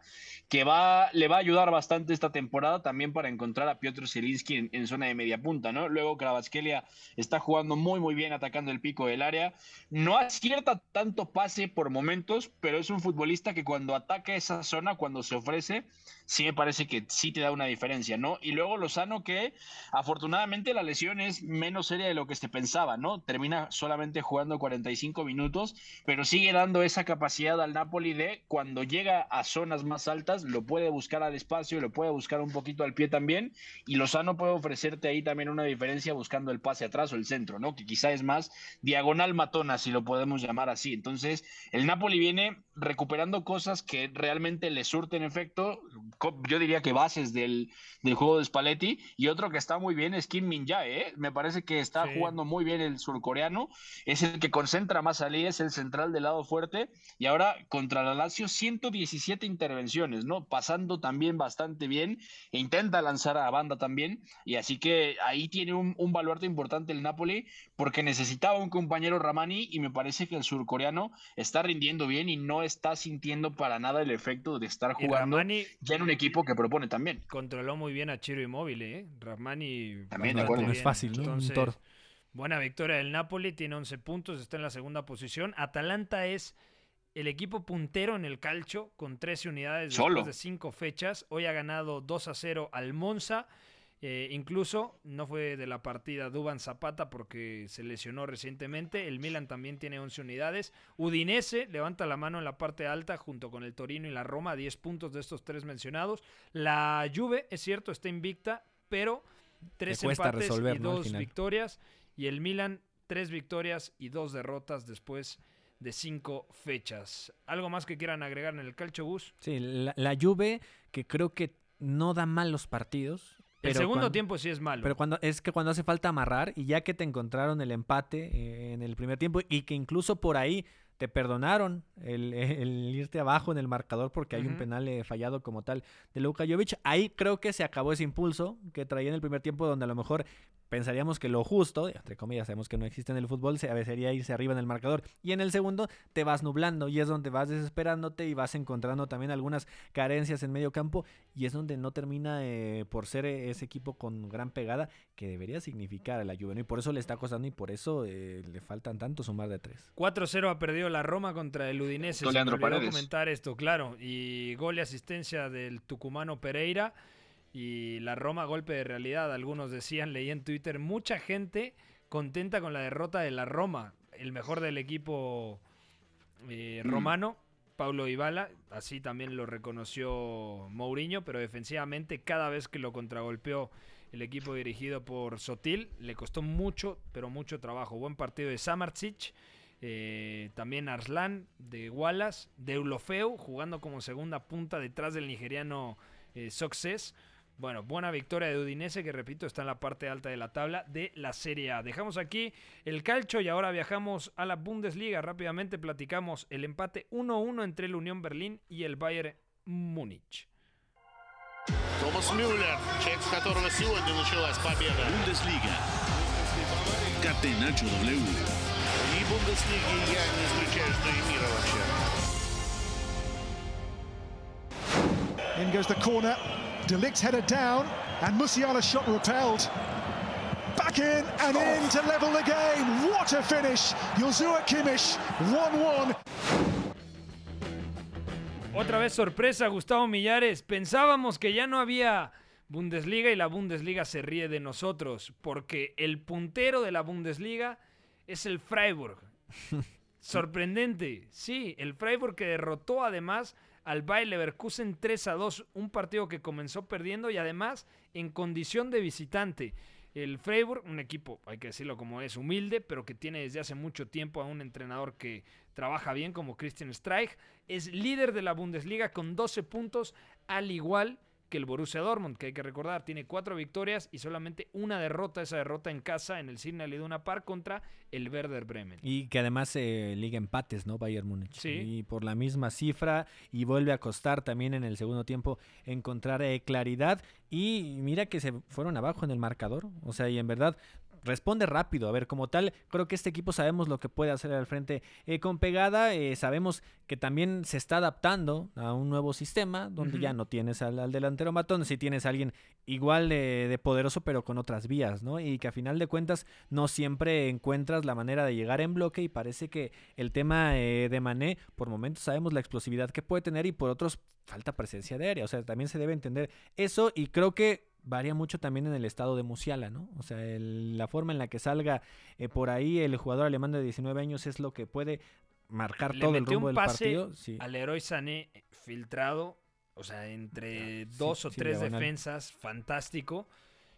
que va, le va a ayudar bastante esta temporada también para encontrar a Piotr Zielinski en, en zona de media punta, ¿no? Luego Kravatskelia está jugando muy muy bien atacando el pico del área. No acierta tanto pase por momentos, pero es un futbolista que cuando ataca esa zona, cuando se ofrece, sí me parece que sí te da una diferencia, ¿no? Y luego Lozano que afortunadamente la lesión es menos seria de lo que se pensaba, ¿no? Termina solamente jugando 45 minutos, pero sigue dando esa capacidad al Napoli de cuando llega a zonas más altas, lo puede buscar al espacio, lo puede buscar un poquito al pie también, y Lozano puede ofrecerte ahí también una diferencia buscando el pase atrás o el centro, ¿no? Que quizá es más diagonal matona, si lo podemos llamar así. Entonces, el Napoli viene recuperando cosas que realmente le surten efecto, yo diría que bases del, del juego de Spalletti, y otro que está muy bien es Kim Min Jae, ¿eh? me parece que está Sí. jugando muy bien el surcoreano, es el que concentra más salida, es el central del lado fuerte, y ahora contra la Lazio 117 intervenciones, ¿no? Pasando también bastante bien, e intenta lanzar a banda también, y así que ahí tiene un, un baluarte importante el Napoli, porque necesitaba un compañero Ramani, y me parece que el surcoreano está rindiendo bien y no está sintiendo para nada el efecto de estar jugando Ramani ya en un equipo que propone también. controló muy bien a Chiro Immobile, ¿eh? Ramani También, de bastante acuerdo. No es fácil, ¿no? Un Entonces, toro. Buena victoria del Napoli, tiene 11 puntos, está en la segunda posición. Atalanta es el equipo puntero en el calcio con 13 unidades Solo. después de 5 fechas. Hoy ha ganado 2 a 0 al Monza. Eh, incluso no fue de la partida Duban Zapata porque se lesionó recientemente. El Milan también tiene 11 unidades. Udinese levanta la mano en la parte alta junto con el Torino y la Roma, 10 puntos de estos tres mencionados. La Juve, es cierto, está invicta, pero tres empates resolver, y dos victorias. Y el Milan, tres victorias y dos derrotas después de cinco fechas. ¿Algo más que quieran agregar en el calcio bus? Sí, la, la Juve que creo que no da mal los partidos. El segundo cuando- tiempo sí es malo. Pero cuando es que cuando hace falta amarrar y ya que te encontraron el empate eh, en el primer tiempo y que incluso por ahí te perdonaron el, el irte abajo en el marcador porque hay un penal eh, fallado como tal de Luka Jovic, ahí creo que se acabó ese impulso que traía en el primer tiempo donde a lo mejor pensaríamos que lo justo, entre comillas, sabemos que no existe en el fútbol, se, a veces sería irse arriba en el marcador. Y en el segundo te vas nublando y es donde vas desesperándote y vas encontrando también algunas carencias en medio campo y es donde no termina eh, por ser eh, ese equipo con gran pegada que debería significar a la Juve. ¿no? Y por eso le está costando y por eso eh, le faltan tanto sumar de tres. 4-0 ha perdido la Roma contra el Udinese. Se me Leandro olvidó Paredes. comentar esto, claro. Y gol y asistencia del tucumano Pereira. Y la Roma, golpe de realidad. Algunos decían, leí en Twitter, mucha gente contenta con la derrota de la Roma. El mejor del equipo eh, Mm. romano, Paulo Ibala. Así también lo reconoció Mourinho, pero defensivamente cada vez que lo contragolpeó el equipo dirigido por Sotil, le costó mucho, pero mucho trabajo. Buen partido de Samardzic. eh, también Arslan de Wallace, de Eulofeu jugando como segunda punta detrás del nigeriano eh, Success. Bueno, buena victoria de Udinese que repito está en la parte alta de la tabla de la Serie A. Dejamos aquí el calcho y ahora viajamos a la Bundesliga. Rápidamente platicamos el empate 1-1 entre el Unión Berlín y el Bayern Múnich. Томас Мюллер, человек, с которого сегодня началась победа. Бундеслига. Catenacho W. И Бундеслиги я не исключаю, что и мира вообще. In goes the corner. Delict's headed down, and Musiala's shot repelled. Back in and in to level the game. What a finish! Yozua Kimmich, 1-1. Otra vez sorpresa, Gustavo Millares. Pensábamos que ya no había Bundesliga y la Bundesliga se ríe de nosotros porque el puntero de la Bundesliga es el Freiburg. Sorprendente, sí, el Freiburg que derrotó además al Bayer Leverkusen 3 a 2, un partido que comenzó perdiendo y además en condición de visitante. El Freiburg, un equipo, hay que decirlo como es, humilde, pero que tiene desde hace mucho tiempo a un entrenador que trabaja bien como Christian Streich, es líder de la Bundesliga con 12 puntos, al igual que el Borussia Dortmund, que hay que recordar, tiene cuatro victorias y solamente una derrota, esa derrota en casa en el Signal Iduna Park contra el Werder Bremen. Y que además eh, liga empates, ¿no? Bayern Múnich. Sí. Y por la misma cifra. Y vuelve a costar también en el segundo tiempo encontrar eh, claridad. Y mira que se fueron abajo en el marcador. O sea, y en verdad responde rápido. A ver, como tal, creo que este equipo sabemos lo que puede hacer al frente eh, con pegada. eh, sabemos que también se está adaptando a un nuevo sistema donde ya no tienes al, al delantero matón, si tienes a alguien igual de, de poderoso pero con otras vías, ¿no? Y que a final de cuentas no siempre encuentras la manera de llegar en bloque y parece que el tema eh, de Mané, por momentos sabemos la explosividad que puede tener y por otros falta presencia de aérea, o sea, también se debe entender eso y creo que varía mucho también en el estado de Musiala, ¿no? O sea, el- la forma en la que salga eh, por ahí el jugador alemán de 19 años es lo que puede marcar Le todo el rumbo un del pase partido. Sí. al Leroy Sané filtrado, o sea, entre dos o sí, tres diagonal. defensas, fantástico.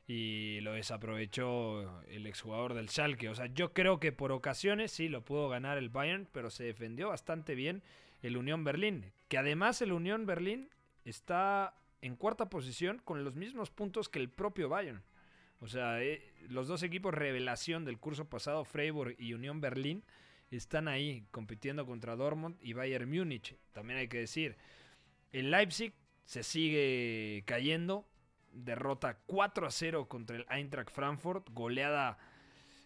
Y lo desaprovechó el exjugador del Schalke. O sea, yo creo que por ocasiones sí lo pudo ganar el Bayern, pero se defendió bastante bien el Unión Berlín. Que además el Unión Berlín está en cuarta posición con los mismos puntos que el propio Bayern. O sea, eh, los dos equipos revelación del curso pasado, Freiburg y Unión Berlín, están ahí compitiendo contra Dortmund y Bayern Múnich. También hay que decir, el Leipzig se sigue cayendo, derrota 4 a 0 contra el Eintracht Frankfurt, goleada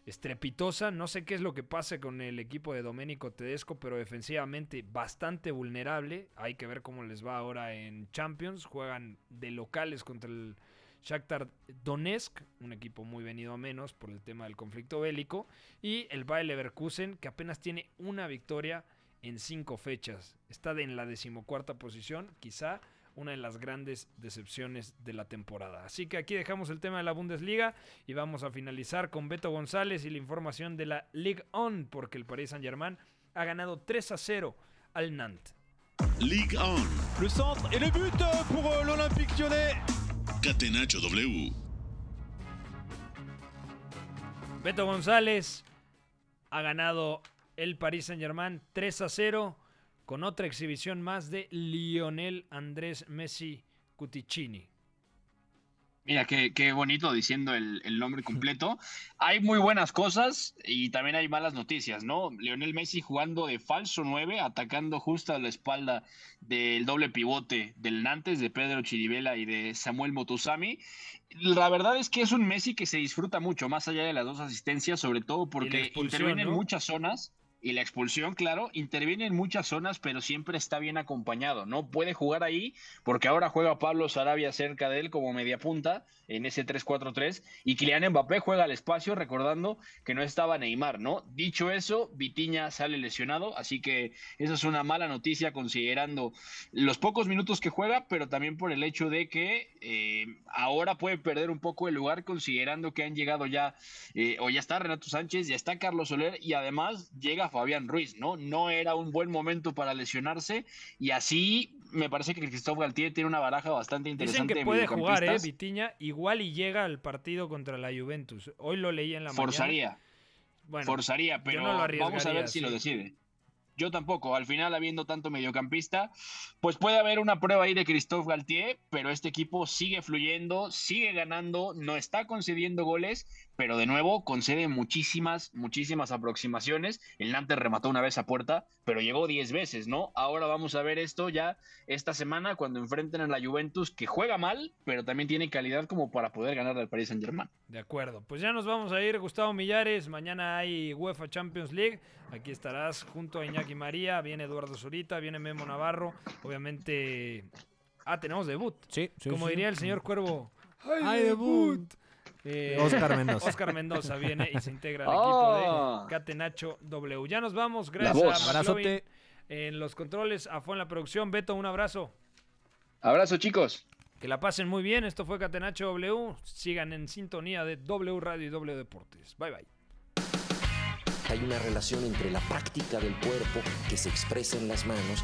estrepitosa. No sé qué es lo que pasa con el equipo de Domenico Tedesco, pero defensivamente bastante vulnerable. Hay que ver cómo les va ahora en Champions. Juegan de locales contra el Shakhtar Donetsk, un equipo muy venido a menos por el tema del conflicto bélico, y el Bayer Leverkusen, que apenas tiene una victoria en cinco fechas. Está en la decimocuarta posición, quizá una de las grandes decepciones de la temporada. Así que aquí dejamos el tema de la Bundesliga y vamos a finalizar con Beto González y la información de la Ligue 1, porque el Paris Saint-Germain ha ganado 3 a 0 al Nantes. Ligue 1. Le centre et le but euh, pour euh, l'Olympique lyonnais. Catenacho W. Beto González ha ganado el Paris Saint-Germain 3 a 0 con otra exhibición más de Lionel Andrés Messi Cuticini. Mira, qué, qué bonito diciendo el, el, nombre completo. Hay muy buenas cosas y también hay malas noticias, ¿no? Lionel Messi jugando de falso 9, atacando justo a la espalda del doble pivote del Nantes, de Pedro Chiribela y de Samuel Motosami. La verdad es que es un Messi que se disfruta mucho, más allá de las dos asistencias, sobre todo porque interviene ¿no? en muchas zonas y la expulsión, claro, interviene en muchas zonas, pero siempre está bien acompañado. No puede jugar ahí porque ahora juega Pablo Sarabia cerca de él como media punta en ese 3-4-3 y Kylian Mbappé juega al espacio recordando que no estaba Neymar, ¿no? Dicho eso, Vitiña sale lesionado, así que eso es una mala noticia considerando los pocos minutos que juega, pero también por el hecho de que eh, ahora puede perder un poco el lugar considerando que han llegado ya, eh, o ya está Renato Sánchez, ya está Carlos Soler y además llega Fabián Ruiz, ¿no? No era un buen momento para lesionarse y así me parece que Cristóbal Galtier tiene una baraja bastante interesante. Dicen que puede jugar, ¿eh? Vitiña, igual y llega al partido contra la Juventus. Hoy lo leí en la Forzaría. mañana. Bueno, Forzaría, pero no vamos a ver si sí. lo decide. Yo tampoco. Al final, habiendo tanto mediocampista, pues puede haber una prueba ahí de Christophe Galtier, pero este equipo sigue fluyendo, sigue ganando, no está concediendo goles, pero de nuevo concede muchísimas, muchísimas aproximaciones. El Nantes remató una vez a puerta, pero llegó 10 veces, ¿no? Ahora vamos a ver esto ya esta semana cuando enfrenten a la Juventus, que juega mal, pero también tiene calidad como para poder ganar al Paris Saint-Germain. De acuerdo. Pues ya nos vamos a ir, Gustavo Millares. Mañana hay UEFA Champions League. Aquí estarás junto a Iñaki María, viene Eduardo Zurita, viene Memo Navarro. Obviamente. Ah, tenemos debut. Sí, sí Como sí. diría el señor Cuervo. ¡Ay, debut! Eh, Oscar Mendoza. Oscar Mendoza viene y se integra al Oh. equipo de Catenacho W. Ya nos vamos, gracias a en los controles, a en la producción. Beto, un abrazo. Abrazo, chicos. Que la pasen muy bien. Esto fue Catenacho W. Sigan en sintonía de W Radio y W Deportes. Bye bye. Hay una relación entre la práctica del cuerpo que se expresa en las manos